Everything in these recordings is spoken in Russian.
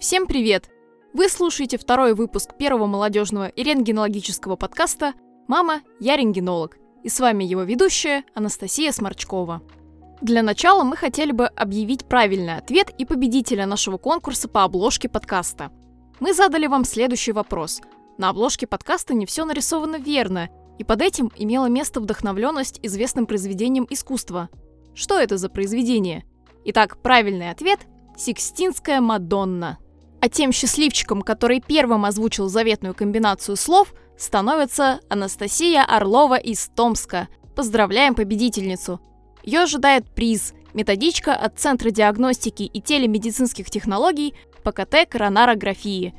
Всем привет! Вы слушаете второй выпуск первого молодежного и рентгенологического подкаста «Мама, я рентгенолог». И с вами его ведущая Анастасия Сморчкова. Для начала мы хотели бы объявить правильный ответ и победителя нашего конкурса по обложке подкаста. Мы задали вам следующий вопрос. На обложке подкаста не все нарисовано верно, и под этим имела место вдохновленность известным произведением искусства. Что это за произведение? Итак, правильный ответ – «Сикстинская Мадонна». А тем счастливчиком, который первым озвучил заветную комбинацию слов, становится Анастасия Орлова из Томска. Поздравляем победительницу! Ее ожидает приз – методичка от Центра диагностики и телемедицинских технологий ПКТ коронарографии.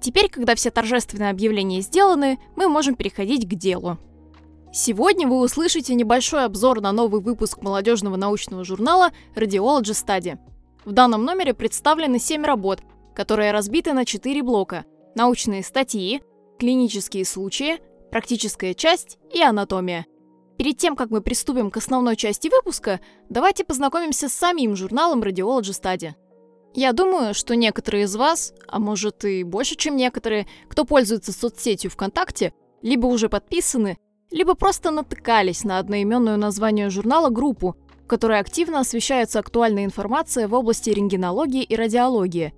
Теперь, когда все торжественные объявления сделаны, мы можем переходить к делу. Сегодня вы услышите небольшой обзор на новый выпуск молодежного научного журнала Radiology Study. В данном номере представлены 7 работ, которые разбиты на 4 блока – научные статьи, клинические случаи, практическая часть и анатомия. Перед тем, как мы приступим к основной части выпуска, давайте познакомимся с самим журналом Radiology Study. Я думаю, что некоторые из вас, а может и больше, чем некоторые, кто пользуется соцсетью ВКонтакте, либо уже подписаны, либо просто натыкались на одноименную название журнала группу, в которой активно освещается актуальная информация в области рентгенологии и радиологии.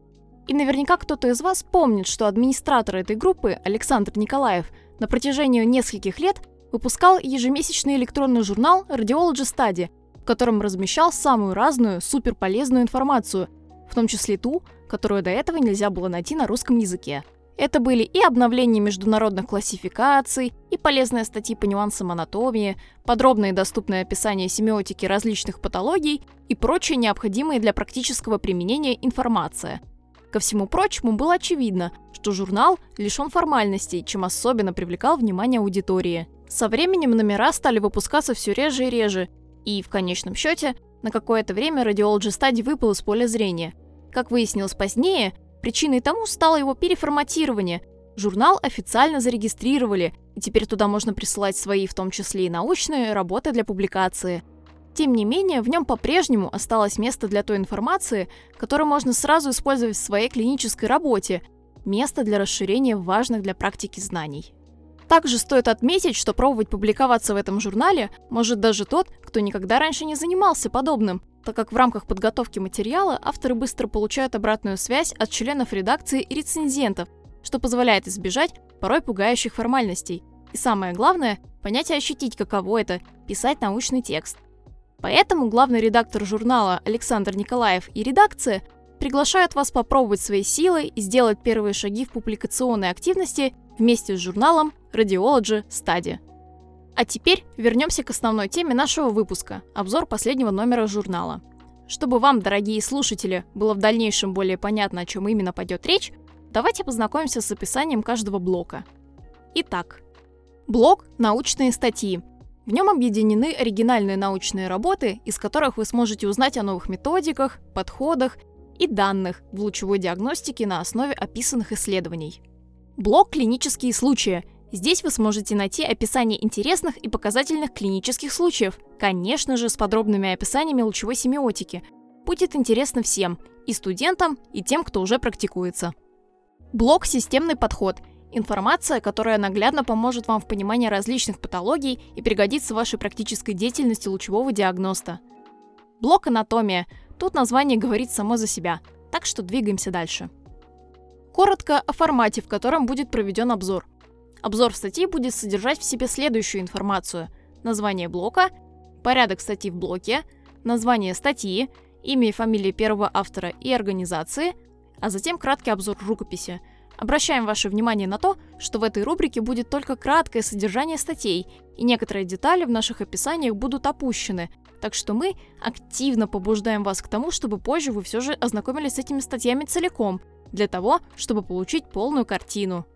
И наверняка кто-то из вас помнит, что администратор этой группы, Александр Николаев, на протяжении нескольких лет выпускал ежемесячный электронный журнал Radiology Study, в котором размещал самую разную, суперполезную информацию, в том числе ту, которую до этого нельзя было найти на русском языке. Это были и обновления международных классификаций, и полезные статьи по нюансам анатомии, подробное и доступное описание семиотики различных патологий и прочая необходимая для практического применения информация. Ко всему прочему было очевидно, что журнал лишен формальностей, чем особенно привлекал внимание аудитории. Со временем номера стали выпускаться все реже и реже, и, в конечном счете, на какое-то время Radiology Study выпал из поля зрения. Как выяснилось позднее, Причиной тому стало его переформатирование. Журнал официально зарегистрировали, и теперь туда можно присылать свои, в том числе и научные, работы для публикации. Тем не менее, в нем по-прежнему осталось место для той информации, которую можно сразу использовать в своей клинической работе, место для расширения важных для практики знаний. Также стоит отметить, что пробовать публиковаться в этом журнале может даже тот, кто никогда раньше не занимался подобным, так как в рамках подготовки материала авторы быстро получают обратную связь от членов редакции и рецензентов, что позволяет избежать порой пугающих формальностей. И самое главное, понять и ощутить, каково это – писать научный текст. Поэтому главный редактор журнала Александр Николаев и редакция приглашают вас попробовать свои силы и сделать первые шаги в публикационной активности вместе с журналом Radiology Study. А теперь вернемся к основной теме нашего выпуска – обзор последнего номера журнала. Чтобы вам, дорогие слушатели, было в дальнейшем более понятно, о чем именно пойдет речь, давайте познакомимся с описанием каждого блока. Итак, блок «Научные статьи». В нем объединены оригинальные научные работы, из которых вы сможете узнать о новых методиках, подходах и данных в лучевой диагностике на основе описанных исследований. Блок «Клинические случаи» Здесь вы сможете найти описание интересных и показательных клинических случаев, конечно же, с подробными описаниями лучевой семиотики. Будет интересно всем, и студентам, и тем, кто уже практикуется. Блок «Системный подход» – информация, которая наглядно поможет вам в понимании различных патологий и пригодится в вашей практической деятельности лучевого диагноста. Блок «Анатомия» – тут название говорит само за себя, так что двигаемся дальше. Коротко о формате, в котором будет проведен обзор – Обзор статьи будет содержать в себе следующую информацию. Название блока, порядок статьи в блоке, название статьи, имя и фамилия первого автора и организации, а затем краткий обзор рукописи. Обращаем ваше внимание на то, что в этой рубрике будет только краткое содержание статей, и некоторые детали в наших описаниях будут опущены, так что мы активно побуждаем вас к тому, чтобы позже вы все же ознакомились с этими статьями целиком, для того, чтобы получить полную картину.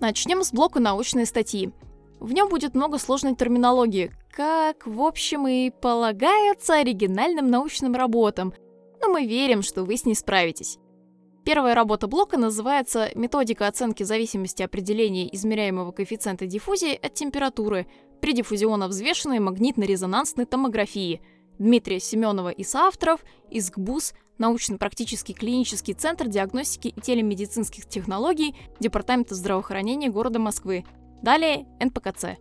Начнем с блока научной статьи. В нем будет много сложной терминологии, как, в общем, и полагается оригинальным научным работам, но мы верим, что вы с ней справитесь. Первая работа блока называется «Методика оценки зависимости определения измеряемого коэффициента диффузии от температуры при диффузионно-взвешенной магнитно-резонансной томографии» Дмитрия Семенова и соавторов из ГБУС научно-практический клинический центр диагностики и телемедицинских технологий Департамента здравоохранения города Москвы. Далее НПКЦ.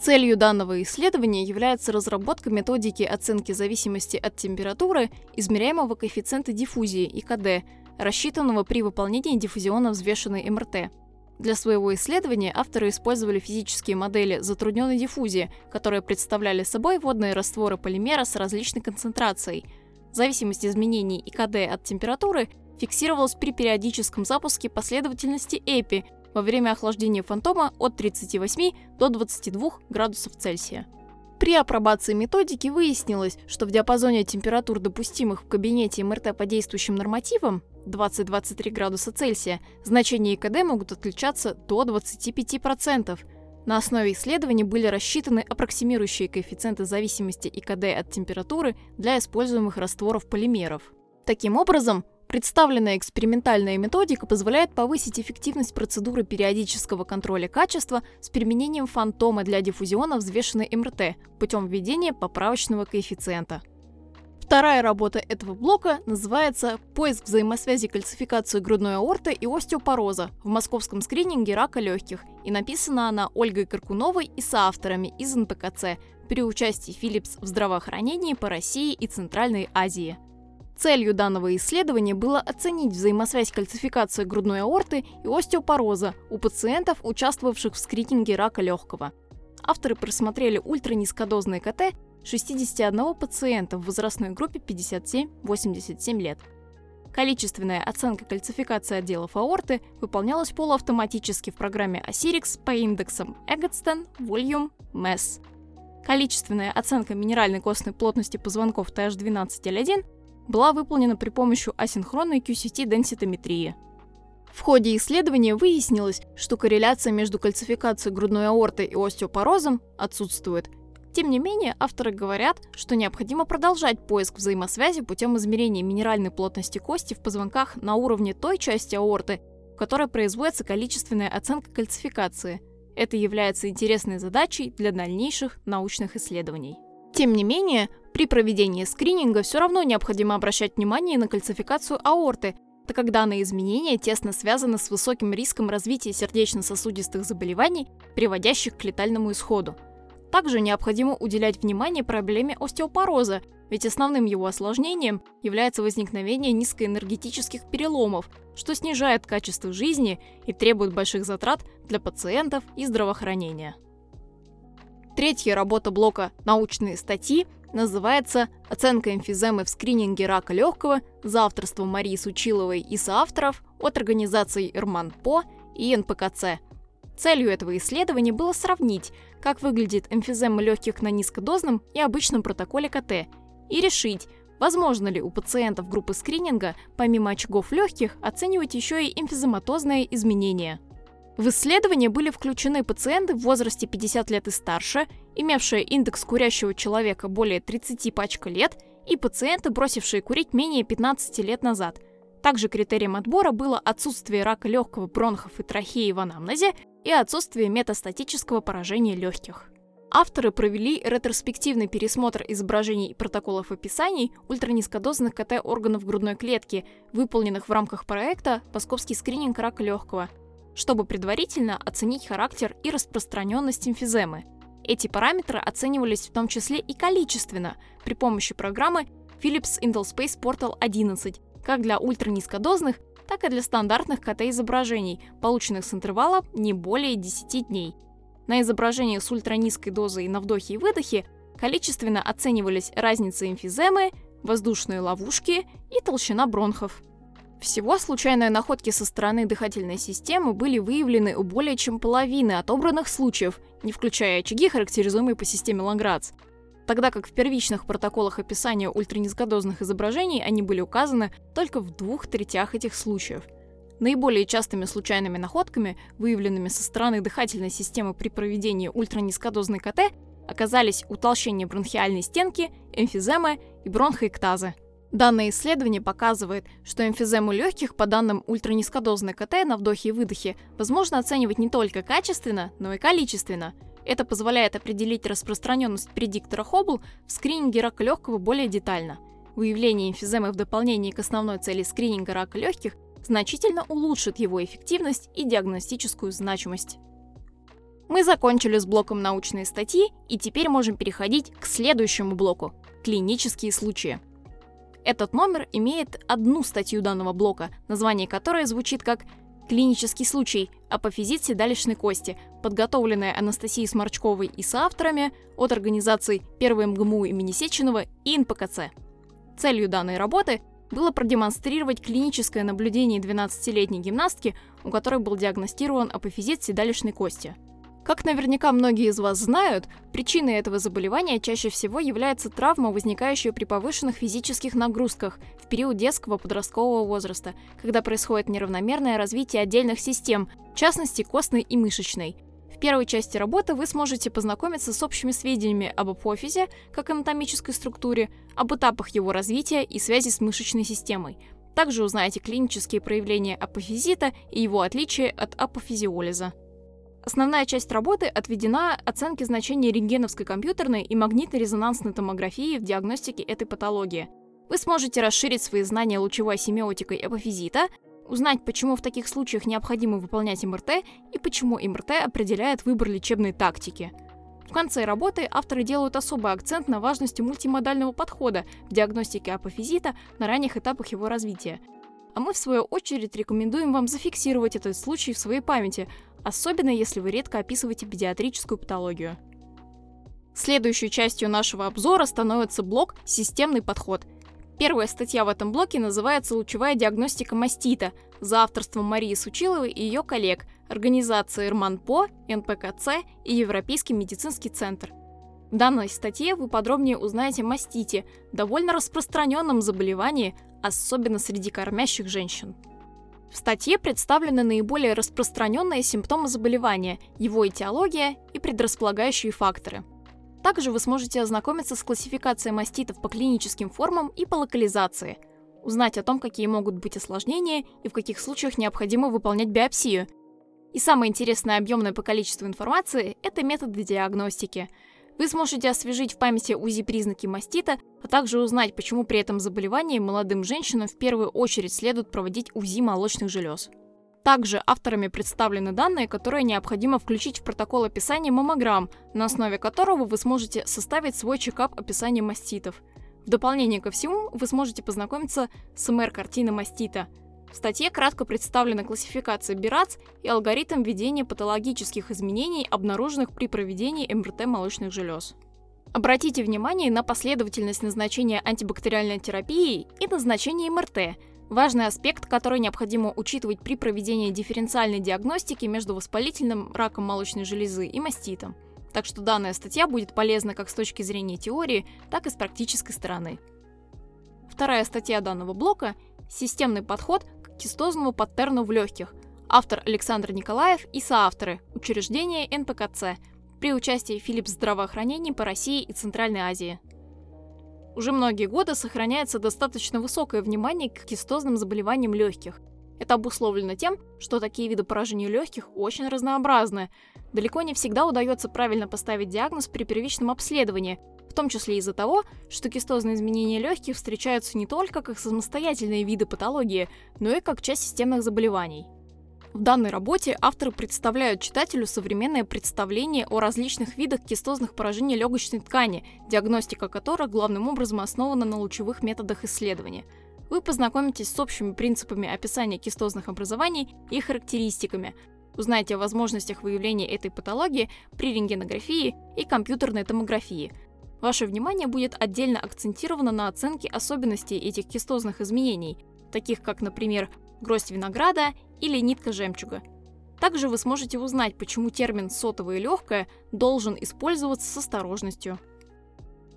Целью данного исследования является разработка методики оценки зависимости от температуры измеряемого коэффициента диффузии ИКД, рассчитанного при выполнении диффузионно взвешенной МРТ. Для своего исследования авторы использовали физические модели затрудненной диффузии, которые представляли собой водные растворы полимера с различной концентрацией. Зависимость изменений ИКД от температуры фиксировалась при периодическом запуске последовательности ЭПИ во время охлаждения фантома от 38 до 22 градусов Цельсия. При апробации методики выяснилось, что в диапазоне температур, допустимых в кабинете МРТ по действующим нормативам, 20-23 градуса Цельсия, значения ИКД могут отличаться до 25%. На основе исследований были рассчитаны аппроксимирующие коэффициенты зависимости ИКД от температуры для используемых растворов полимеров. Таким образом, представленная экспериментальная методика позволяет повысить эффективность процедуры периодического контроля качества с применением фантома для диффузиона взвешенной МРТ путем введения поправочного коэффициента. Вторая работа этого блока называется «Поиск взаимосвязи кальцификации грудной аорты и остеопороза в московском скрининге рака легких» и написана она Ольгой Каркуновой и соавторами из НПКЦ при участии Philips в здравоохранении по России и Центральной Азии. Целью данного исследования было оценить взаимосвязь кальцификации грудной аорты и остеопороза у пациентов, участвовавших в скрининге рака легкого. Авторы просмотрели ультранизкодозный КТ 61 пациента в возрастной группе 57-87 лет. Количественная оценка кальцификации отделов аорты выполнялась полуавтоматически в программе Asirix по индексам Eggstone, Volume, MES. Количественная оценка минеральной костной плотности позвонков TH12L1 была выполнена при помощи асинхронной QCT денситометрии. В ходе исследования выяснилось, что корреляция между кальцификацией грудной аорты и остеопорозом отсутствует, тем не менее, авторы говорят, что необходимо продолжать поиск взаимосвязи путем измерения минеральной плотности кости в позвонках на уровне той части аорты, в которой производится количественная оценка кальцификации. Это является интересной задачей для дальнейших научных исследований. Тем не менее, при проведении скрининга все равно необходимо обращать внимание на кальцификацию аорты, так как данные изменения тесно связаны с высоким риском развития сердечно-сосудистых заболеваний, приводящих к летальному исходу. Также необходимо уделять внимание проблеме остеопороза, ведь основным его осложнением является возникновение низкоэнергетических переломов, что снижает качество жизни и требует больших затрат для пациентов и здравоохранения. Третья работа блока «Научные статьи» называется «Оценка эмфиземы в скрининге рака легкого» за авторством Марии Сучиловой и соавторов от организаций Ирман-По и НПКЦ – Целью этого исследования было сравнить, как выглядит эмфизема легких на низкодозном и обычном протоколе КТ, и решить, возможно ли у пациентов группы скрининга, помимо очагов легких, оценивать еще и эмфизематозные изменения. В исследование были включены пациенты в возрасте 50 лет и старше, имевшие индекс курящего человека более 30 пачка лет, и пациенты, бросившие курить менее 15 лет назад. Также критерием отбора было отсутствие рака легкого, бронхов и трахеи в анамнезе и отсутствие метастатического поражения легких. Авторы провели ретроспективный пересмотр изображений и протоколов описаний ультранизкодозных КТ органов грудной клетки, выполненных в рамках проекта «Московский скрининг рака легкого», чтобы предварительно оценить характер и распространенность эмфиземы. Эти параметры оценивались в том числе и количественно при помощи программы Philips Intel Space Portal 11, как для ультранизкодозных, так и для стандартных КТ-изображений, полученных с интервала не более 10 дней. На изображениях с ультранизкой дозой на вдохе и выдохе количественно оценивались разница эмфиземы, воздушные ловушки и толщина бронхов. Всего случайные находки со стороны дыхательной системы были выявлены у более чем половины отобранных случаев, не включая очаги, характеризуемые по системе Ланградс тогда как в первичных протоколах описания ультранизкодозных изображений они были указаны только в двух третях этих случаев. Наиболее частыми случайными находками, выявленными со стороны дыхательной системы при проведении ультранизкодозной КТ, оказались утолщение бронхиальной стенки, эмфиземы и бронхоэктазы. Данное исследование показывает, что эмфизему легких по данным ультранизкодозной КТ на вдохе и выдохе возможно оценивать не только качественно, но и количественно – это позволяет определить распространенность предиктора Хоббл в скрининге рака легкого более детально. выявление эмфиземы в дополнение к основной цели скрининга рака легких значительно улучшит его эффективность и диагностическую значимость. Мы закончили с блоком научные статьи и теперь можем переходить к следующему блоку – клинические случаи. Этот номер имеет одну статью данного блока, название которой звучит как «Клинический случай. Апофизит седалищной кости», подготовленная Анастасией Сморчковой и соавторами от организаций 1 МГМУ имени Сеченова и НПКЦ. Целью данной работы было продемонстрировать клиническое наблюдение 12-летней гимнастки, у которой был диагностирован апофизит седалищной кости – как наверняка многие из вас знают, причиной этого заболевания чаще всего является травма, возникающая при повышенных физических нагрузках в период детского подросткового возраста, когда происходит неравномерное развитие отдельных систем, в частности костной и мышечной. В первой части работы вы сможете познакомиться с общими сведениями об апофизе, как анатомической структуре, об этапах его развития и связи с мышечной системой. Также узнаете клинические проявления апофизита и его отличия от апофизиолиза. Основная часть работы отведена оценке значения рентгеновской компьютерной и магнитно-резонансной томографии в диагностике этой патологии. Вы сможете расширить свои знания лучевой семиотикой апофизита, узнать, почему в таких случаях необходимо выполнять МРТ и почему МРТ определяет выбор лечебной тактики. В конце работы авторы делают особый акцент на важности мультимодального подхода в диагностике апофизита на ранних этапах его развития. А мы, в свою очередь, рекомендуем вам зафиксировать этот случай в своей памяти, особенно если вы редко описываете педиатрическую патологию. Следующей частью нашего обзора становится блок «Системный подход». Первая статья в этом блоке называется «Лучевая диагностика мастита» за авторством Марии Сучиловой и ее коллег, организации РМАНПО, НПКЦ и Европейский медицинский центр. В данной статье вы подробнее узнаете о мастите, довольно распространенном заболевании, особенно среди кормящих женщин. В статье представлены наиболее распространенные симптомы заболевания, его этиология и предрасполагающие факторы. Также вы сможете ознакомиться с классификацией маститов по клиническим формам и по локализации, узнать о том, какие могут быть осложнения и в каких случаях необходимо выполнять биопсию. И самое интересное объемное по количеству информации – это методы диагностики – вы сможете освежить в памяти УЗИ признаки мастита, а также узнать, почему при этом заболевании молодым женщинам в первую очередь следует проводить УЗИ молочных желез. Также авторами представлены данные, которые необходимо включить в протокол описания маммограмм, на основе которого вы сможете составить свой чекап описания маститов. В дополнение ко всему, вы сможете познакомиться с МР-картиной мастита – в статье кратко представлена классификация БИРАЦ и алгоритм ведения патологических изменений, обнаруженных при проведении МРТ молочных желез. Обратите внимание на последовательность назначения антибактериальной терапии и назначения МРТ, важный аспект, который необходимо учитывать при проведении дифференциальной диагностики между воспалительным раком молочной железы и маститом. Так что данная статья будет полезна как с точки зрения теории, так и с практической стороны. Вторая статья данного блока – системный подход кистозному паттерну в легких. Автор Александр Николаев и соавторы учреждения НПКЦ при участии Филипп здравоохранения по России и Центральной Азии. Уже многие годы сохраняется достаточно высокое внимание к кистозным заболеваниям легких. Это обусловлено тем, что такие виды поражений легких очень разнообразны. Далеко не всегда удается правильно поставить диагноз при первичном обследовании, том числе из-за того, что кистозные изменения легких встречаются не только как самостоятельные виды патологии, но и как часть системных заболеваний. В данной работе авторы представляют читателю современное представление о различных видах кистозных поражений легочной ткани, диагностика которых главным образом основана на лучевых методах исследования. Вы познакомитесь с общими принципами описания кистозных образований и характеристиками, узнаете о возможностях выявления этой патологии при рентгенографии и компьютерной томографии – Ваше внимание будет отдельно акцентировано на оценке особенностей этих кистозных изменений, таких как, например, гроздь винограда или нитка жемчуга. Также вы сможете узнать, почему термин «сотовое легкое» должен использоваться с осторожностью.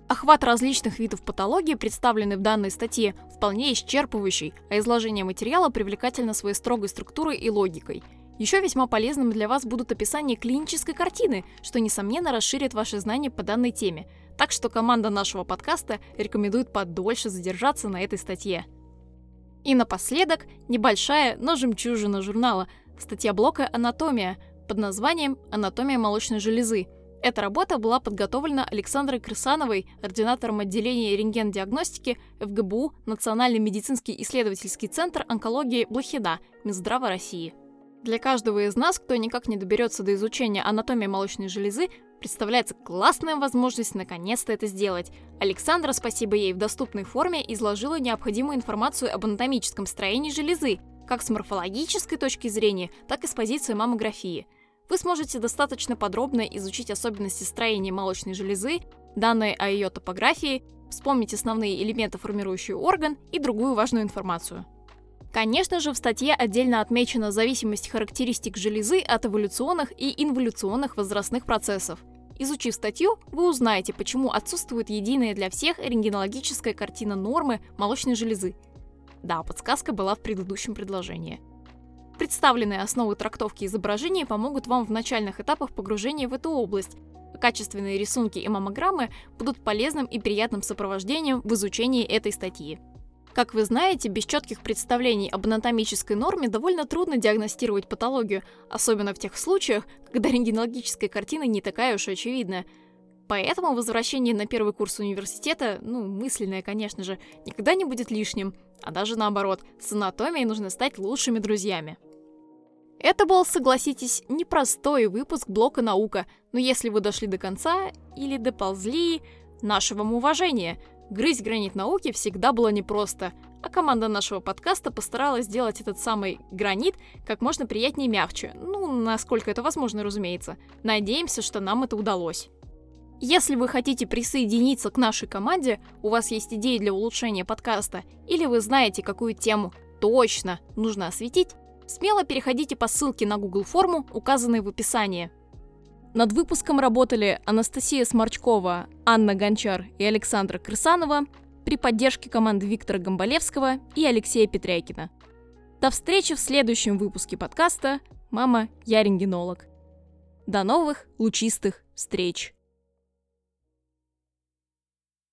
Охват различных видов патологии, представленный в данной статье, вполне исчерпывающий, а изложение материала привлекательно своей строгой структурой и логикой. Еще весьма полезным для вас будут описания клинической картины, что, несомненно, расширит ваши знания по данной теме – так что команда нашего подкаста рекомендует подольше задержаться на этой статье. И напоследок небольшая, но жемчужина журнала, статья блока «Анатомия» под названием «Анатомия молочной железы». Эта работа была подготовлена Александрой Крысановой, ординатором отделения рентген-диагностики ФГБУ Национальный медицинский исследовательский центр онкологии Блохида Минздрава России. Для каждого из нас, кто никак не доберется до изучения анатомии молочной железы, представляется классная возможность наконец-то это сделать. Александра, спасибо ей, в доступной форме изложила необходимую информацию об анатомическом строении железы, как с морфологической точки зрения, так и с позиции маммографии – вы сможете достаточно подробно изучить особенности строения молочной железы, данные о ее топографии, вспомнить основные элементы, формирующие орган и другую важную информацию. Конечно же, в статье отдельно отмечена зависимость характеристик железы от эволюционных и инволюционных возрастных процессов. Изучив статью, вы узнаете, почему отсутствует единая для всех рентгенологическая картина нормы молочной железы. Да, подсказка была в предыдущем предложении. Представленные основы трактовки изображений помогут вам в начальных этапах погружения в эту область. Качественные рисунки и маммограммы будут полезным и приятным сопровождением в изучении этой статьи. Как вы знаете, без четких представлений об анатомической норме довольно трудно диагностировать патологию, особенно в тех случаях, когда рентгенологическая картина не такая уж и очевидная. Поэтому возвращение на первый курс университета, ну, мысленное, конечно же, никогда не будет лишним. А даже наоборот, с анатомией нужно стать лучшими друзьями. Это был, согласитесь, непростой выпуск блока «Наука», но если вы дошли до конца или доползли, наше вам уважение. Грызть гранит науки всегда было непросто, а команда нашего подкаста постаралась сделать этот самый гранит как можно приятнее и мягче. Ну, насколько это возможно, разумеется. Надеемся, что нам это удалось. Если вы хотите присоединиться к нашей команде, у вас есть идеи для улучшения подкаста, или вы знаете, какую тему точно нужно осветить, смело переходите по ссылке на Google форму, указанной в описании. Над выпуском работали Анастасия Сморчкова, Анна Гончар и Александра Крысанова при поддержке команды Виктора Гомболевского и Алексея Петрякина. До встречи в следующем выпуске подкаста «Мама, я рентгенолог». До новых лучистых встреч!